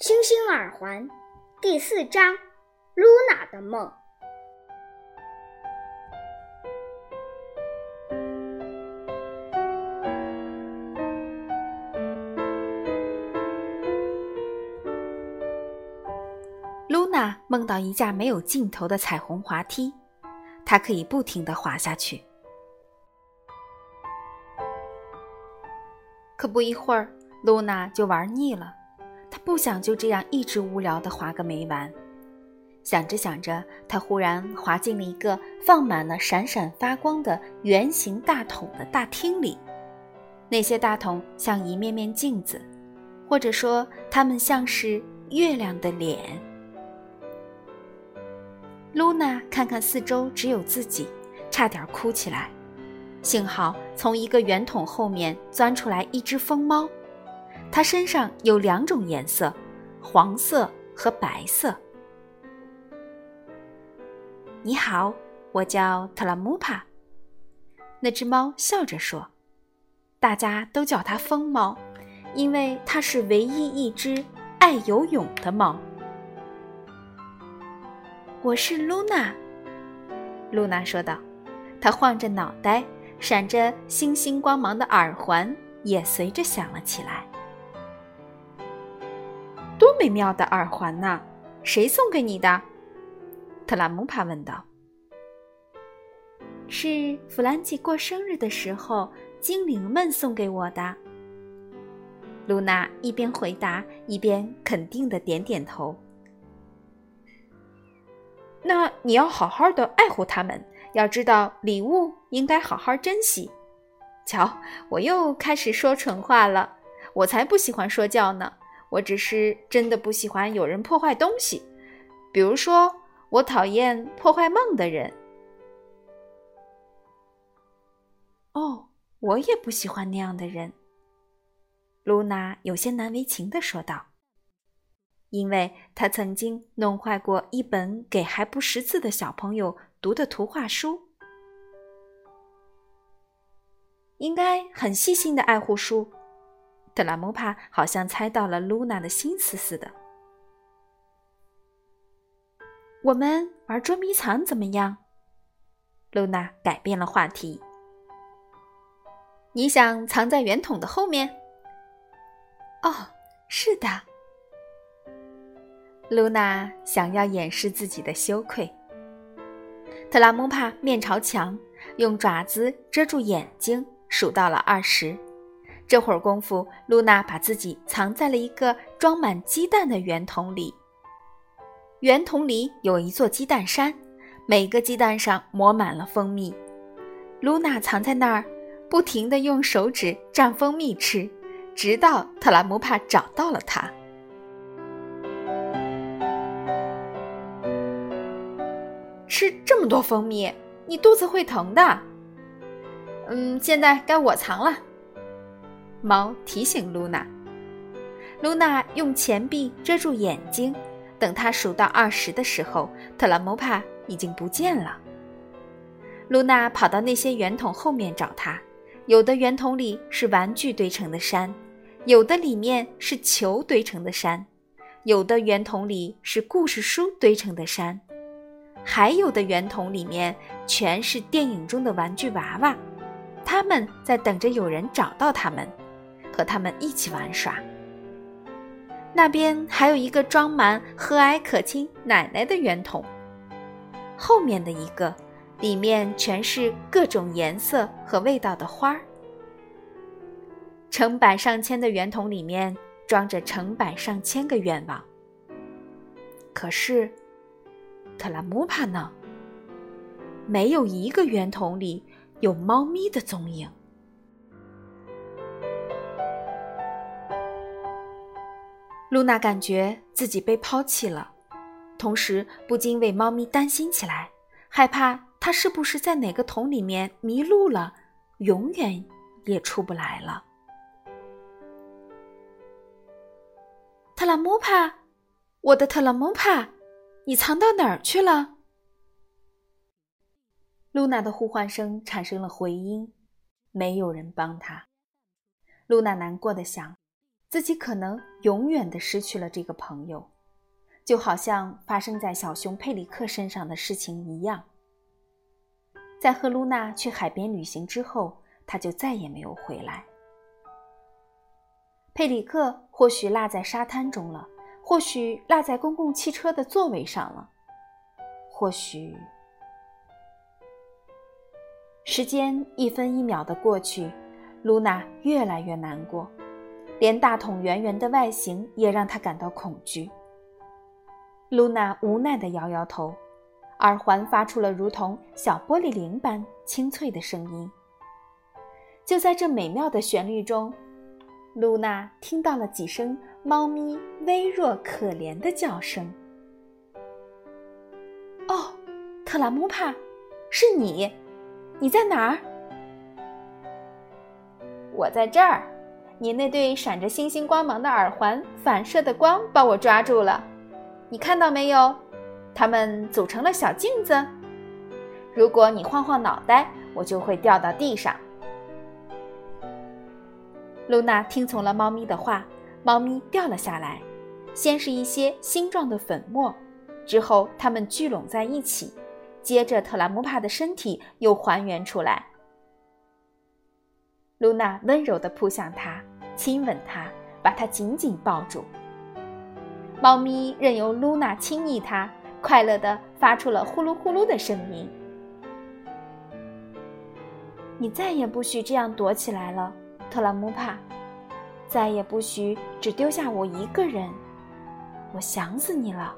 星星耳环第四章：露娜的梦。露娜梦到一架没有尽头的彩虹滑梯，她可以不停地滑下去。可不一会儿，露娜就玩腻了。他不想就这样一直无聊的滑个没完。想着想着，他忽然滑进了一个放满了闪闪发光的圆形大桶的大厅里。那些大桶像一面面镜子，或者说，它们像是月亮的脸。露娜看看四周，只有自己，差点哭起来。幸好从一个圆筒后面钻出来一只疯猫，它身上有两种颜色，黄色和白色。你好，我叫特拉姆帕。那只猫笑着说：“大家都叫它疯猫，因为它是唯一一只爱游泳的猫。”我是露娜，露娜说道，她晃着脑袋。闪着星星光芒的耳环也随着响了起来。美妙的耳环呐！谁送给你的？特拉姆帕问道。是弗兰基过生日的时候，精灵们送给我的。露娜一边回答，一边肯定的点点头。那你要好好的爱护它们。要知道，礼物应该好好珍惜。瞧，我又开始说蠢话了。我才不喜欢说教呢。我只是真的不喜欢有人破坏东西。比如说，我讨厌破坏梦的人。哦，我也不喜欢那样的人。露娜有些难为情的说道，因为她曾经弄坏过一本给还不识字的小朋友。读的图画书，应该很细心的爱护书。特拉姆帕好像猜到了露娜的心思似的。我们玩捉迷藏怎么样？露娜改变了话题。你想藏在圆筒的后面？哦，是的。露娜想要掩饰自己的羞愧。特拉姆帕面朝墙，用爪子遮住眼睛，数到了二十。这会儿功夫，露娜把自己藏在了一个装满鸡蛋的圆筒里。圆筒里有一座鸡蛋山，每个鸡蛋上抹满了蜂蜜。露娜藏在那儿，不停地用手指蘸蜂蜜吃，直到特拉姆帕找到了它。吃这么多蜂蜜，你肚子会疼的。嗯，现在该我藏了。猫提醒露娜。露娜用钱币遮住眼睛，等她数到二十的时候，特拉姆帕已经不见了。露娜跑到那些圆筒后面找他，有的圆筒里是玩具堆成的山，有的里面是球堆成的山，有的圆筒里是故事书堆成的山。还有的圆筒里面全是电影中的玩具娃娃，他们在等着有人找到他们，和他们一起玩耍。那边还有一个装满和蔼可亲奶奶的圆筒，后面的一个里面全是各种颜色和味道的花儿。成百上千的圆筒里面装着成百上千个愿望，可是。特拉姆帕呢？没有一个圆筒里有猫咪的踪影。露娜感觉自己被抛弃了，同时不禁为猫咪担心起来，害怕它是不是在哪个桶里面迷路了，永远也出不来了。特拉姆帕，我的特拉姆帕。你藏到哪儿去了？露娜的呼唤声产生了回音，没有人帮她。露娜难过的想：自己可能永远的失去了这个朋友，就好像发生在小熊佩里克身上的事情一样。在和露娜去海边旅行之后，他就再也没有回来。佩里克或许落在沙滩中了，或许落在公共汽车的座位上了，或许……时间一分一秒的过去，露娜越来越难过，连大桶圆圆的外形也让他感到恐惧。露娜无奈地摇摇头，耳环发出了如同小玻璃铃般清脆的声音。就在这美妙的旋律中。露娜听到了几声猫咪微弱可怜的叫声。哦，特拉姆帕，是你？你在哪儿？我在这儿。你那对闪着星星光芒的耳环反射的光把我抓住了。你看到没有？它们组成了小镜子。如果你晃晃脑袋，我就会掉到地上。露娜听从了猫咪的话，猫咪掉了下来，先是一些星状的粉末，之后它们聚拢在一起，接着特拉姆帕的身体又还原出来。露娜温柔地扑向他，亲吻他，把他紧紧抱住。猫咪任由露娜亲昵它，快乐地发出了呼噜呼噜的声音。你再也不许这样躲起来了。特拉姆帕，再也不许只丢下我一个人，我想死你了。